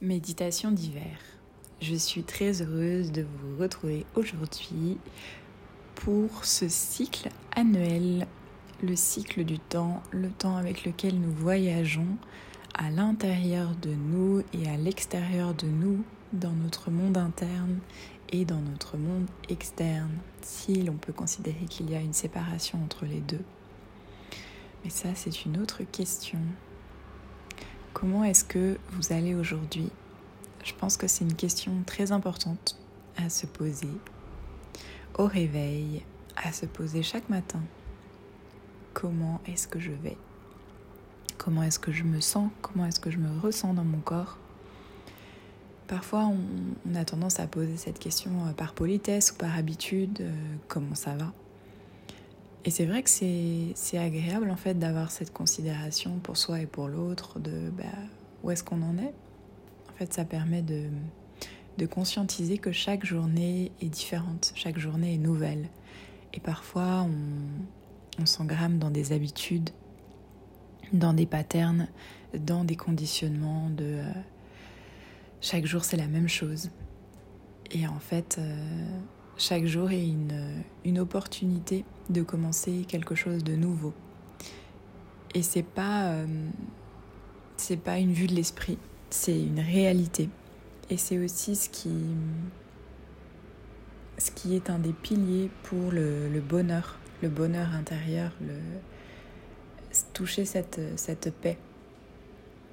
Méditation d'hiver. Je suis très heureuse de vous retrouver aujourd'hui pour ce cycle annuel, le cycle du temps, le temps avec lequel nous voyageons à l'intérieur de nous et à l'extérieur de nous, dans notre monde interne et dans notre monde externe, si l'on peut considérer qu'il y a une séparation entre les deux. Mais ça, c'est une autre question. Comment est-ce que vous allez aujourd'hui? Je pense que c'est une question très importante à se poser au réveil, à se poser chaque matin. Comment est-ce que je vais? Comment est-ce que je me sens? Comment est-ce que je me ressens dans mon corps? Parfois, on, a tendance à poser cette question euh, par politesse ou par habitude, euh, comment ça va? Et c'est vrai que c'est agréable en fait d'avoir cette considération pour soi et pour l'autre de bah, où est-ce qu'on en est. En fait, ça permet de, de conscientiser que chaque journée est différente, chaque journée est nouvelle. Et parfois, on, on s'engramme dans des habitudes, dans des patterns, dans des conditionnements de euh, chaque jour c'est la même chose. Et en fait, euh, chaque jour est une, une opportunité de commencer quelque chose de nouveau. Et c'est pas euh, pas une vue de l'esprit, c'est une réalité. Et c'est aussi ce qui ce qui est un des piliers pour le, le bonheur, le bonheur intérieur, le toucher cette, cette paix.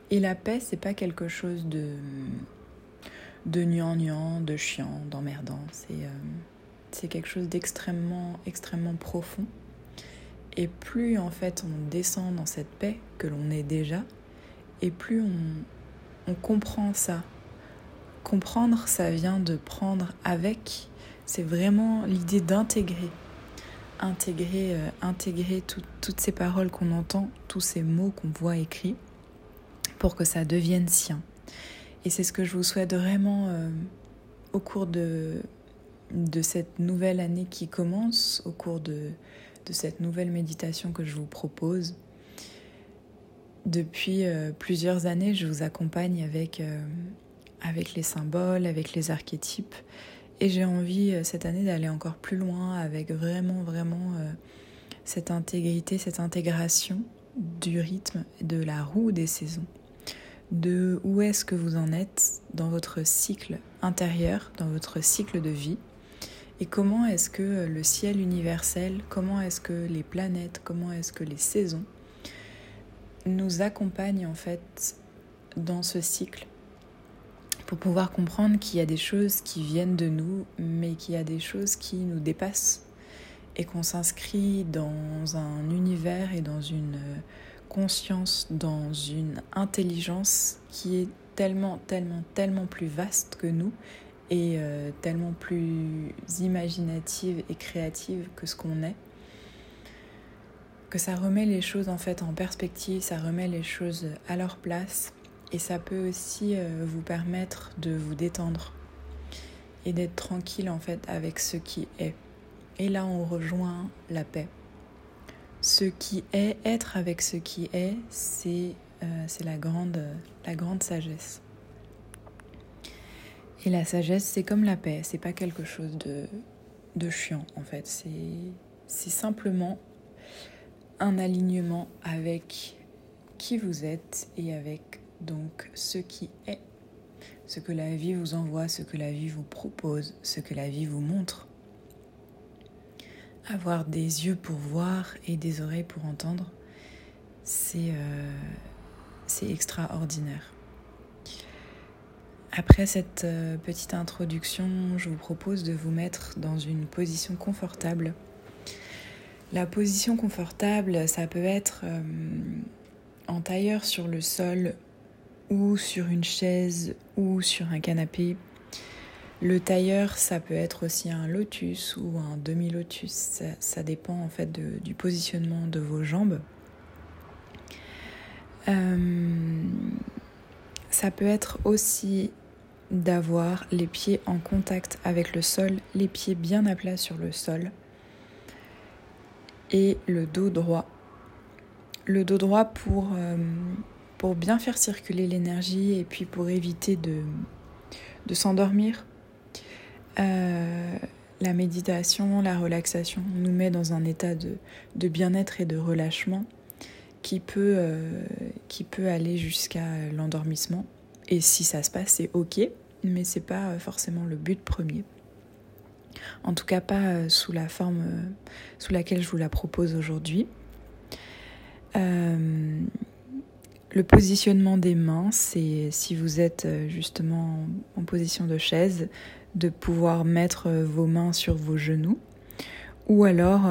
Et la paix, c'est pas quelque chose de de gnangnan, de chiant, d'emmerdant. Euh, c'est quelque chose d'extrêmement, extrêmement profond. Et plus en fait on descend dans cette paix que l'on est déjà, et plus on, comprend ça. Comprendre, ça vient de prendre avec. C'est vraiment l'idée d'intégrer. Intégrer, euh, intégrer toutes ces paroles qu'on entend, tous ces mots qu'on voit écrits, pour que ça devienne sien. Et c'est ce que je vous souhaite vraiment euh, au cours de, de cette nouvelle année qui commence, au cours de, de cette nouvelle méditation que je vous propose. Depuis euh, plusieurs années, je vous accompagne avec, euh, avec les symboles, avec les archétypes. Et j'ai envie euh, cette année d'aller encore plus loin avec vraiment, vraiment cette intégrité, cette intégration du rythme, de la roue des saisons. De où est-ce que vous en êtes dans votre cycle intérieur, dans votre cycle de vie et comment est-ce que le ciel universel, comment est-ce que les planètes, comment est-ce que les saisons nous accompagnent en fait dans ce cycle? Pour pouvoir comprendre qu'il y a des choses qui viennent de nous, mais qu'il y a des choses qui nous dépassent et qu'on s'inscrit dans un univers et dans une conscience, dans une intelligence qui est tellement, tellement, tellement plus vaste que nous et euh, tellement plus imaginative et créative que ce qu'on est, que ça remet les choses en fait en perspective, ça remet les choses à leur place et ça peut aussi euh, vous permettre de vous détendre et d'être tranquille en fait avec ce qui est. Et là on rejoint la paix. Ce qui est, être avec ce qui est, c'est euh, la, grande, la grande sagesse. Et la sagesse, c'est comme la paix, c'est pas quelque chose de, de chiant en fait. C'est simplement un alignement avec qui vous êtes et avec donc ce qui est, ce que la vie vous envoie, ce que la vie vous propose, ce que la vie vous montre. Avoir des yeux pour voir et des oreilles pour entendre, c'est euh, extraordinaire. Après cette euh, petite introduction, je vous propose de vous mettre dans une position confortable. La position confortable, ça peut être euh, en tailleur sur le sol ou sur une chaise ou sur un canapé. Le tailleur, ça peut être aussi un lotus ou un demi-lotus. Ça, dépend en fait du positionnement de vos jambes. Euh, ça peut être aussi d'avoir les pieds en contact avec le sol, les pieds bien à plat sur le sol et le dos droit. Le dos droit pour, euh, bien faire circuler l'énergie et puis pour éviter de, s'endormir. Euh, la méditation, la relaxation nous met dans un état de, bien-être et de relâchement qui peut, euh, qui peut aller jusqu'à l'endormissement. Et si ça se passe, c'est ok, mais c'est pas forcément le but premier. En tout cas, pas euh, sous la forme sous laquelle je vous la propose aujourd'hui. Euh, le positionnement des mains, c'est si vous êtes euh, justement en position de chaise, de pouvoir mettre euh, vos mains sur vos genoux ou alors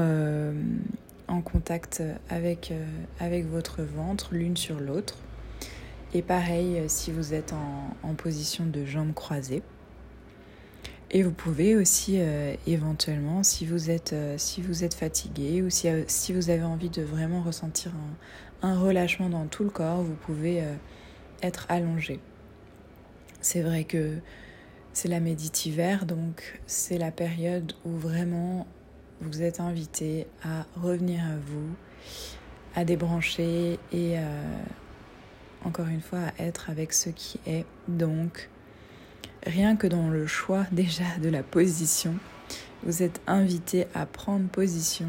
en contact avec, avec votre ventre l'une sur l'autre. Et pareil si vous êtes en, position de jambes croisées. Et vous pouvez aussi éventuellement, si vous êtes, si vous êtes fatigué ou si, si, vous avez envie de vraiment ressentir un, un relâchement dans tout le corps, vous pouvez euh, être allongé. C'est vrai que c'est la méditiver, donc c'est la période où vraiment vous êtes invité à revenir à vous, à débrancher et euh, encore une fois à être avec ce qui est. Donc rien que dans le choix déjà de la position, vous êtes invité à prendre position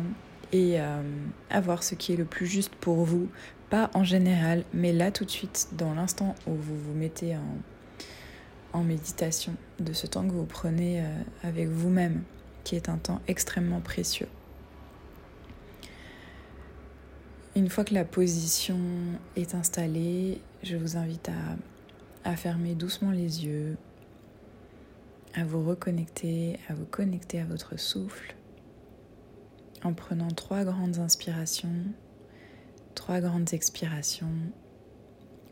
et euh, avoir ce qui est le plus juste pour vous, pas en général, mais là tout de suite, dans l'instant où vous vous mettez en, en méditation, de ce temps que vous prenez euh, avec vous-même, qui est un temps extrêmement précieux. Une fois que la position est installée, je vous invite à, fermer doucement les yeux, à vous reconnecter, à vous connecter à votre souffle en prenant trois grandes inspirations, trois grandes expirations.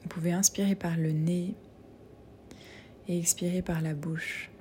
Vous pouvez inspirer par le nez et expirer par la bouche.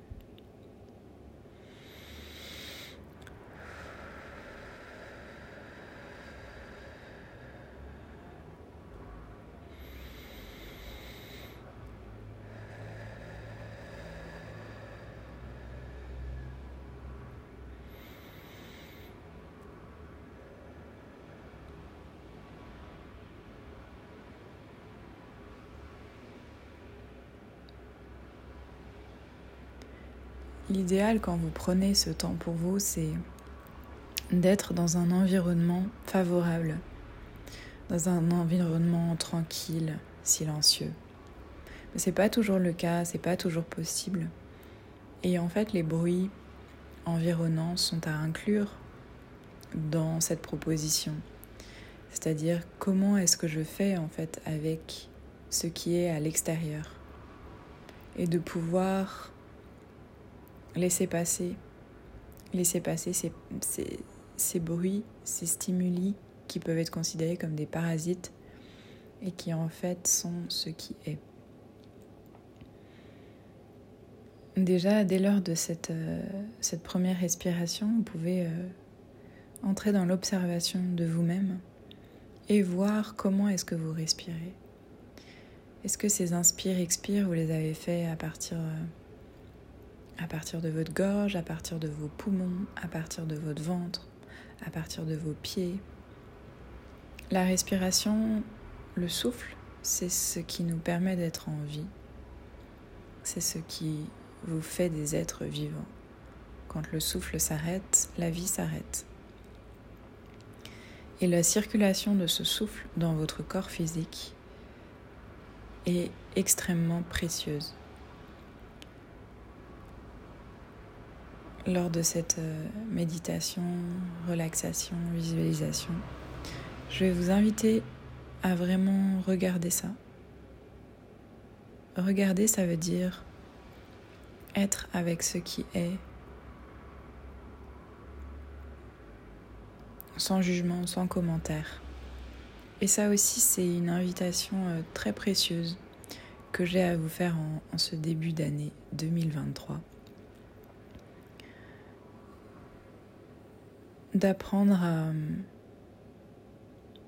L'idéal quand vous prenez ce temps pour vous, c'est d'être dans un environnement favorable, dans un environnement tranquille, silencieux. Mais c'est pas toujours le cas, c'est pas toujours possible. Et en fait, les bruits environnants sont à inclure dans cette proposition. C'est-à-dire comment est-ce que je fais en fait avec ce qui est à l'extérieur? Et de pouvoir laisser passer, laisser passer ces, bruits, ces stimuli qui peuvent être considérés comme des parasites et qui en fait sont ce qui est. Déjà, dès lors de cette, euh, première respiration, vous pouvez euh, entrer dans l'observation de vous-même et voir comment est-ce que vous respirez. Est-ce que ces inspires-expires, vous les avez fait à partir euh, à partir de votre gorge, à partir de vos poumons, à partir de votre ventre, à partir de vos pieds. La respiration, le souffle, c'est ce qui nous permet d'être en vie. C'est ce qui vous fait des êtres vivants. Quand le souffle s'arrête, la vie s'arrête. Et la circulation de ce souffle dans votre corps physique est extrêmement précieuse. Lors de cette euh, méditation, relaxation, visualisation, je vais vous inviter à vraiment regarder ça. Regarder, ça veut dire être avec ce qui est, sans jugement, sans commentaire. Et ça aussi, c'est une invitation euh, très précieuse que j'ai à vous faire en, en ce début d'année 2023. D'apprendre à,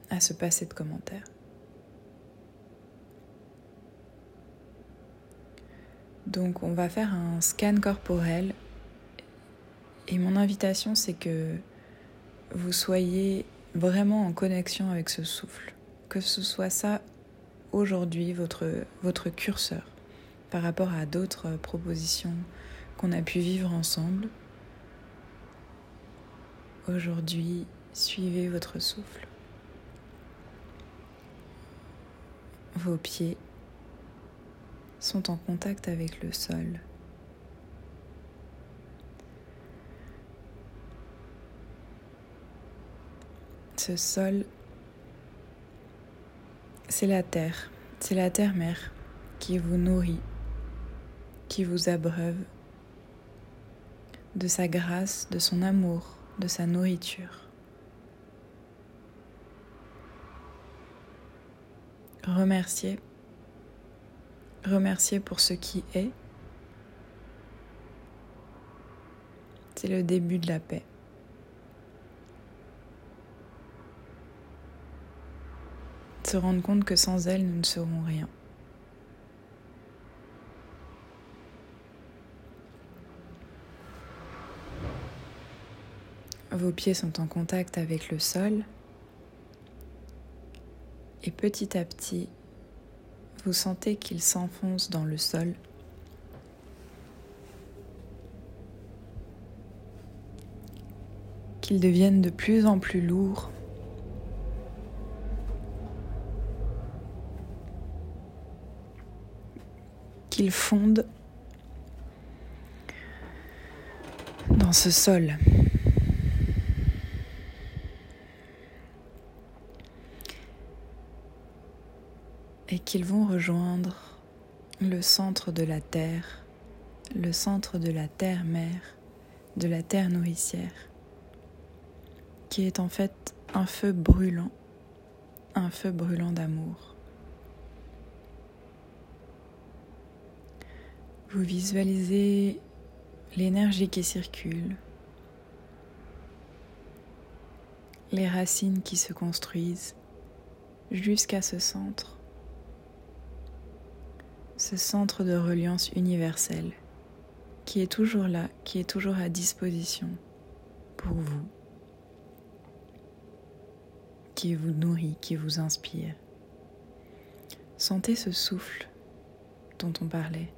à se passer de commentaires. Donc on va faire un scan corporel et mon invitation c'est que vous soyez vraiment en connexion avec ce souffle. Que ce soit ça aujourd'hui votre, votre curseur par rapport à d'autres propositions qu'on a pu vivre ensemble. Aujourd'hui, suivez votre souffle. Vos pieds sont en contact avec le sol. Ce sol, c'est la terre, c'est la terre-mère qui vous nourrit, qui vous abreuve de sa grâce, de son amour, de sa nourriture. Remerciez. Remerciez pour ce qui est. C'est le début de la paix. Se rendre compte que sans elle, nous ne serons rien. Vos pieds sont en contact avec le sol et petit à petit, vous sentez qu'ils s'enfoncent dans le sol. Qu'ils deviennent de plus en plus lourds. Qu'ils fondent dans ce sol. Qu'ils vont rejoindre le centre de la Terre, le centre de la Terre-Mère, de la Terre nourricière, qui est en fait un feu brûlant, un feu brûlant d'amour. Vous visualisez l'énergie qui circule, les racines qui se construisent jusqu'à ce centre ce centre de reliance universelle qui est toujours là, qui est toujours à disposition pour vous, qui vous nourrit, qui vous inspire. Sentez ce souffle dont on parlait.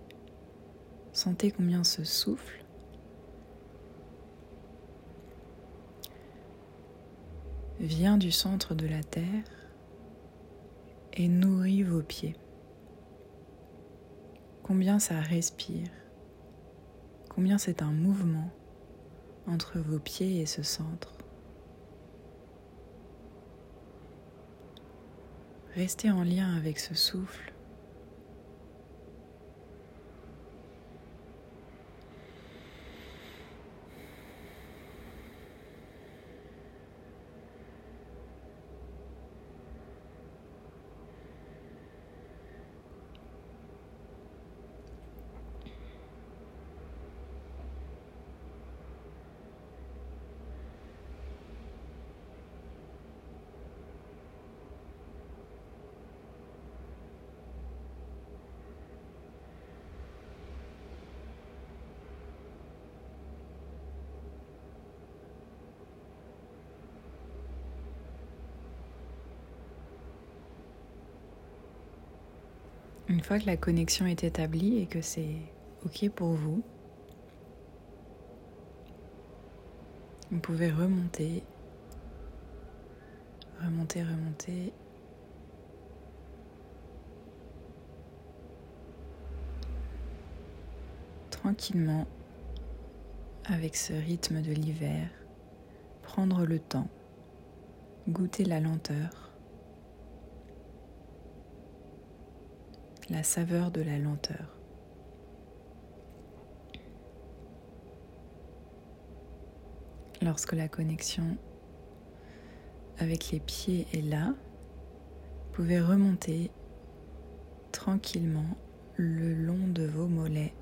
Sentez combien ce souffle vient du centre de la Terre et nourrit vos pieds combien ça respire, combien c'est un mouvement entre vos pieds et ce centre. Restez en lien avec ce souffle fois que la connexion est établie et que c'est OK pour vous, vous pouvez remonter, remonter, remonter. Tranquillement, avec ce rythme de l'hiver, prendre le temps, goûter la lenteur. La saveur de la lenteur. Lorsque la connexion avec les pieds est là, vous pouvez remonter tranquillement le long de vos mollets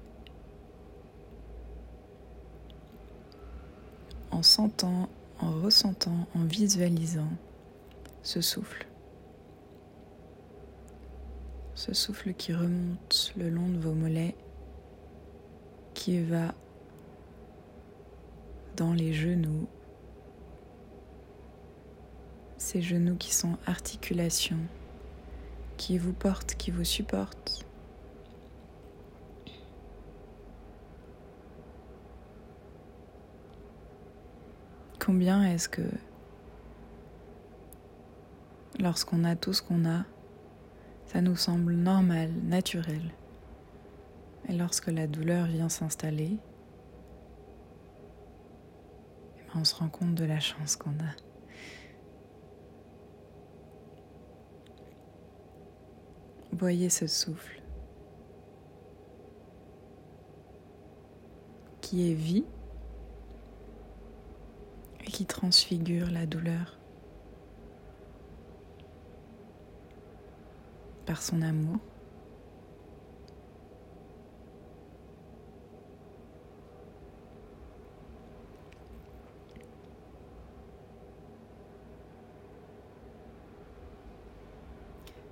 en sentant, en ressentant, en visualisant ce souffle ce souffle qui remonte le long de vos mollets, qui va dans les genoux, ces genoux qui sont articulations qui vous porte, qui vous supporte. Combien est-ce que lorsqu'on a tout ce qu'on a, ça nous semble normal, naturel. Et lorsque la douleur vient s'installer, on se rend compte de la chance qu'on a. Voyez ce souffle qui est vie et qui transfigure la douleur. Par son amour.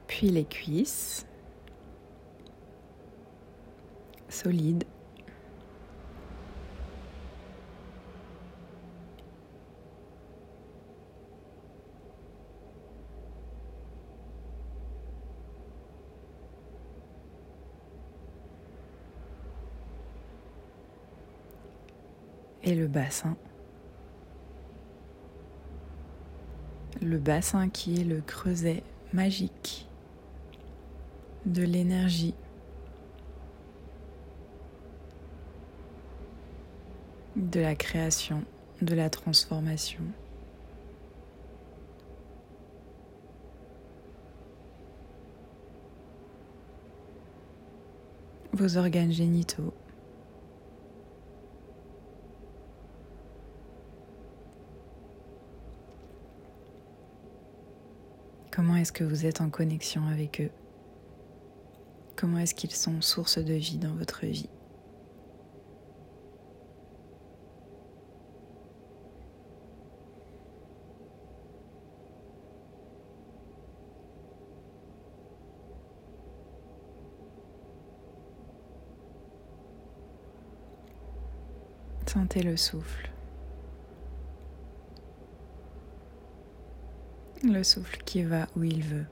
Puis les cuisses solides. Le bassin. Le bassin qui est le creuset magique de l'énergie, de la création, de la transformation. Vos organes génitaux, Comment est-ce que vous êtes en connexion avec eux? Comment est-ce qu'ils sont source de vie dans votre vie? Sentez le souffle. Le souffle qui va où il veut.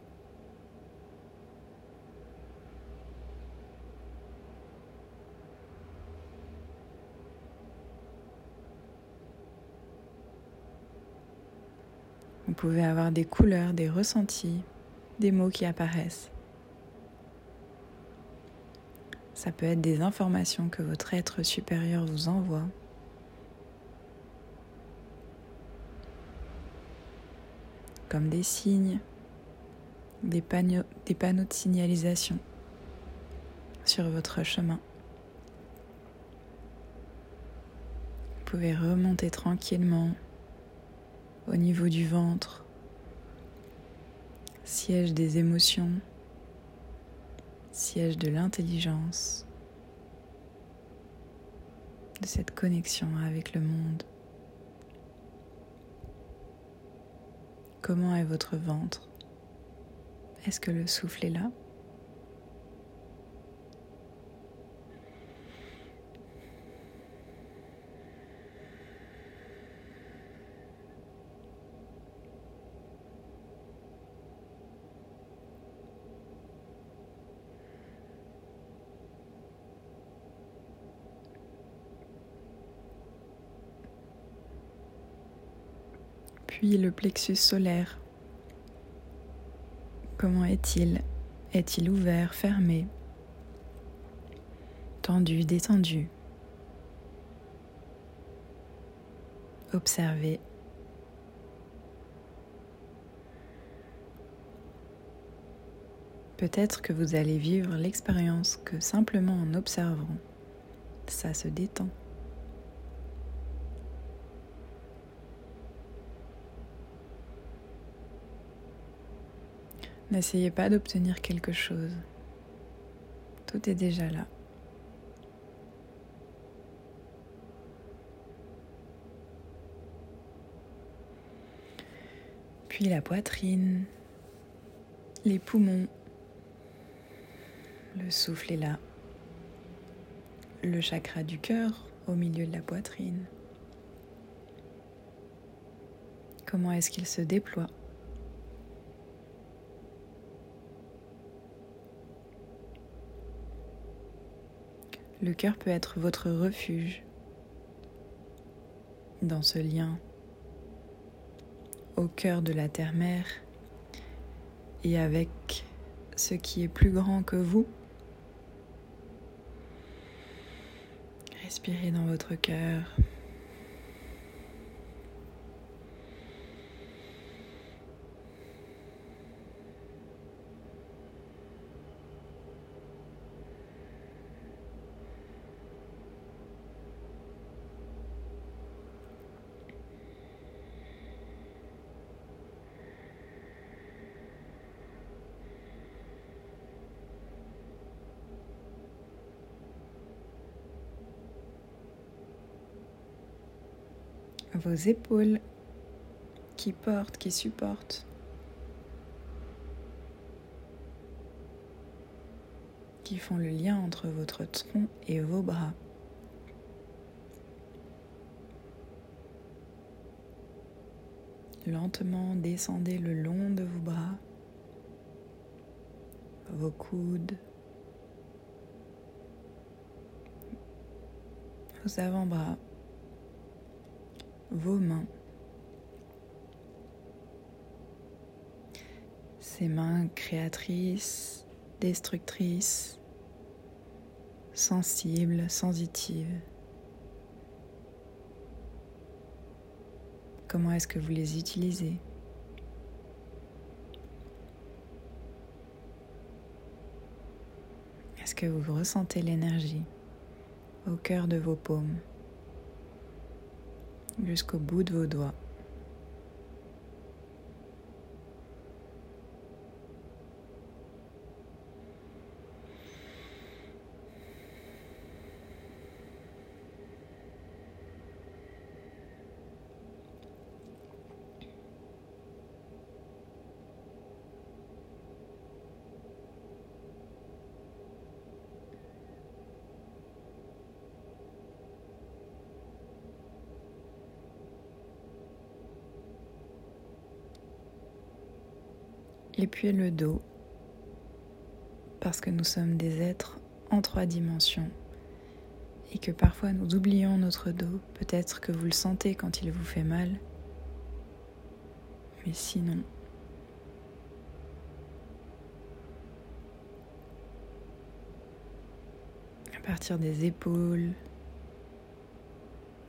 Vous pouvez avoir des couleurs, des ressentis, des mots qui apparaissent. Ça peut être des informations que votre être supérieur vous envoie. Comme des signes, des panneaux, des panneaux de signalisation sur votre chemin. Vous pouvez remonter tranquillement au niveau du ventre, siège des émotions, siège de l'intelligence, de cette connexion avec le monde. Comment est votre ventre? Est-ce que le souffle est là? Le plexus solaire. Comment est-il? Est-il ouvert, fermé? Tendu, détendu? Observez. Peut-être que vous allez vivre l'expérience que simplement en observant, ça se détend. N'essayez pas d'obtenir quelque chose. Tout est déjà là. Puis la poitrine, les poumons, le souffle est là, le chakra du cœur au milieu de la poitrine. Comment est-ce qu'il se déploie? Le cœur peut être votre refuge dans ce lien au cœur de la terre-mère et avec ce qui est plus grand que vous. Respirez dans votre cœur. Épaules qui portent, qui supportent, qui font le lien entre votre tronc et vos bras. Lentement descendez le long de vos bras, vos coudes, vos avant-bras vos mains. Ces mains créatrices, destructrices, sensibles, sensitives. Comment est-ce que vous les utilisez? Est-ce que vous ressentez l'énergie au cœur de vos paumes? Jusqu'au bout de vos doigts. Et puis le dos, parce que nous sommes des êtres en trois dimensions. Et que parfois nous oublions notre dos. Peut-être que vous le sentez quand il vous fait mal, mais sinon... À partir des épaules,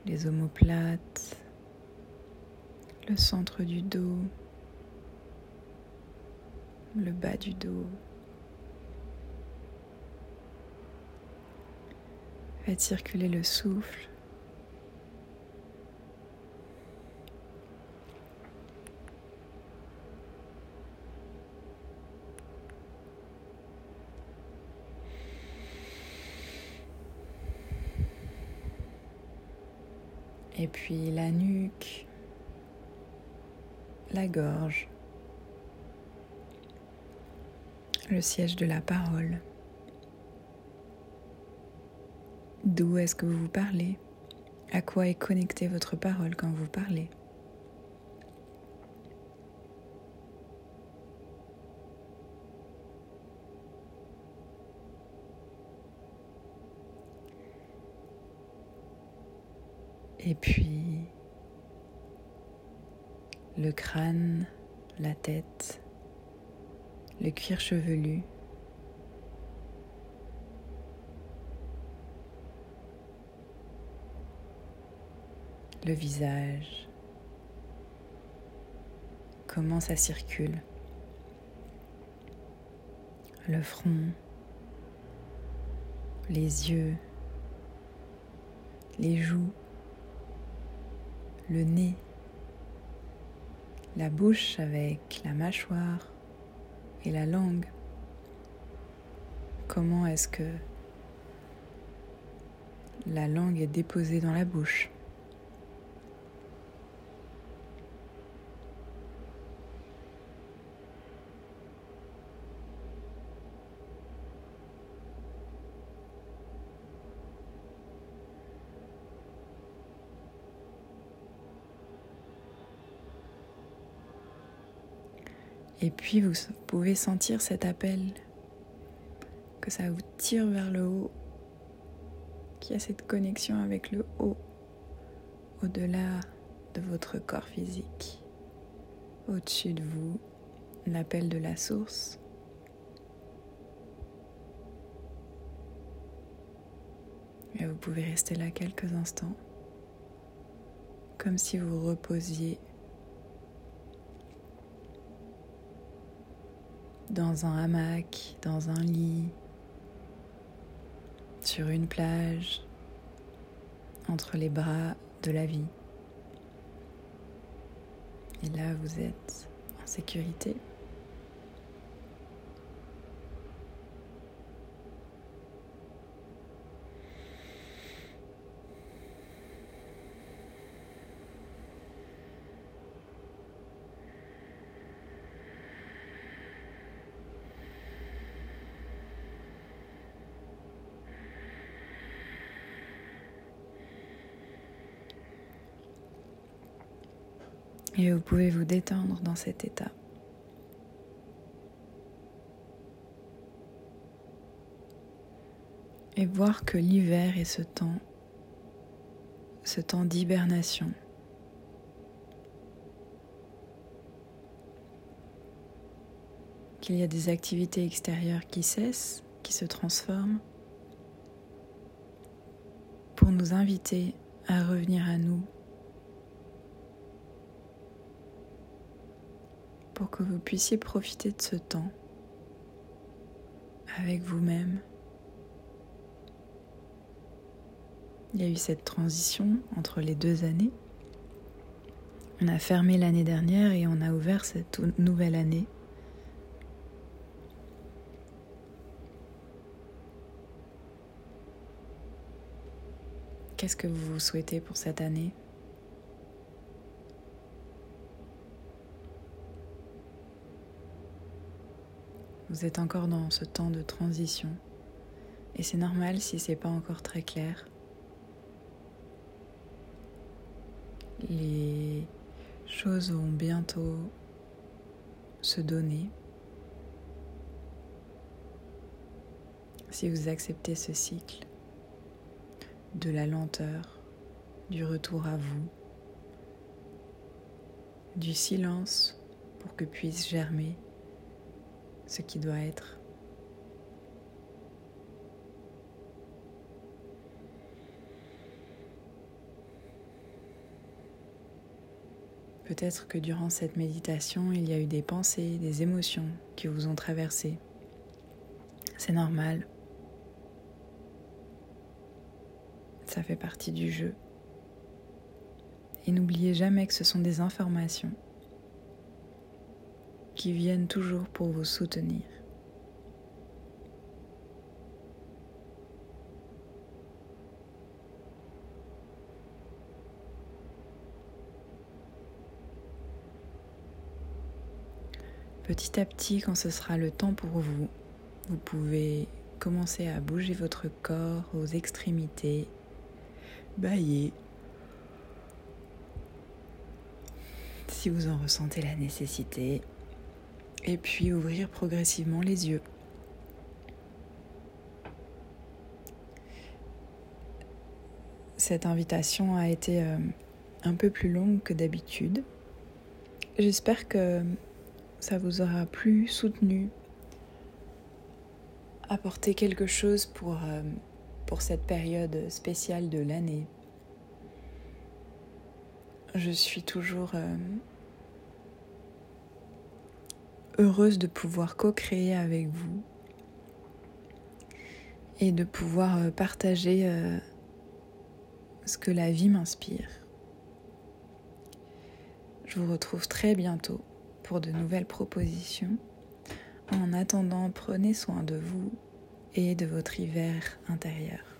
les omoplates, le centre du dos, le bas du dos. Faites circuler le souffle. Et puis la nuque, la gorge. Le siège de la parole. D'où est-ce que vous parlez? À quoi est connectée votre parole quand vous parlez? Et puis le crâne, la tête, le cuir chevelu. Le visage. Comment ça circule. Le front. Les yeux. Les joues. Le nez. La bouche avec la mâchoire et la langue. Comment est-ce que la langue est déposée dans la bouche? Et puis vous pouvez sentir cet appel, que ça vous tire vers le haut, qu'il y a cette connexion avec le haut, au-delà de votre corps physique, au-dessus de vous, l'appel de la source. Et vous pouvez rester là quelques instants, comme si vous reposiez dans un hamac, dans un lit, sur une plage, entre les bras de la vie. Et là, vous êtes en sécurité. Et vous pouvez vous détendre dans cet état. Et voir que l'hiver est ce temps, ce temps d'hibernation. Qu'il y a des activités extérieures qui cessent, qui se transforment, pour nous inviter à revenir à nous pour que vous puissiez profiter de ce temps avec vous-même. Il y a eu cette transition entre les deux années. On a fermé l'année dernière et on a ouvert cette nouvelle année. Qu'est-ce que vous souhaitez pour cette année? Vous êtes encore dans ce temps de transition et c'est normal si c'est pas encore très clair. Les choses vont bientôt se donner. Si vous acceptez ce cycle de la lenteur, du retour à vous, du silence pour que puisse germer ce qui doit être. Peut-être que durant cette méditation, il y a eu des pensées, des émotions qui vous ont traversé. C'est normal. Ça fait partie du jeu. Et n'oubliez jamais que ce sont des informations qui viennent toujours pour vous soutenir. Petit à petit, quand ce sera le temps pour vous, vous pouvez commencer à bouger votre corps aux extrémités, bailler. Si vous en ressentez la nécessité, et puis ouvrir progressivement les yeux. Cette invitation a été euh, un peu plus longue que d'habitude. J'espère que ça vous aura plu, soutenu, apporté quelque chose pour, euh, pour cette période spéciale de l'année. Je suis toujours euh, heureuse de pouvoir co-créer avec vous et de pouvoir euh, partager euh, ce que la vie m'inspire. Je vous retrouve très bientôt pour de nouvelles propositions. En attendant, prenez soin de vous et de votre hiver intérieur.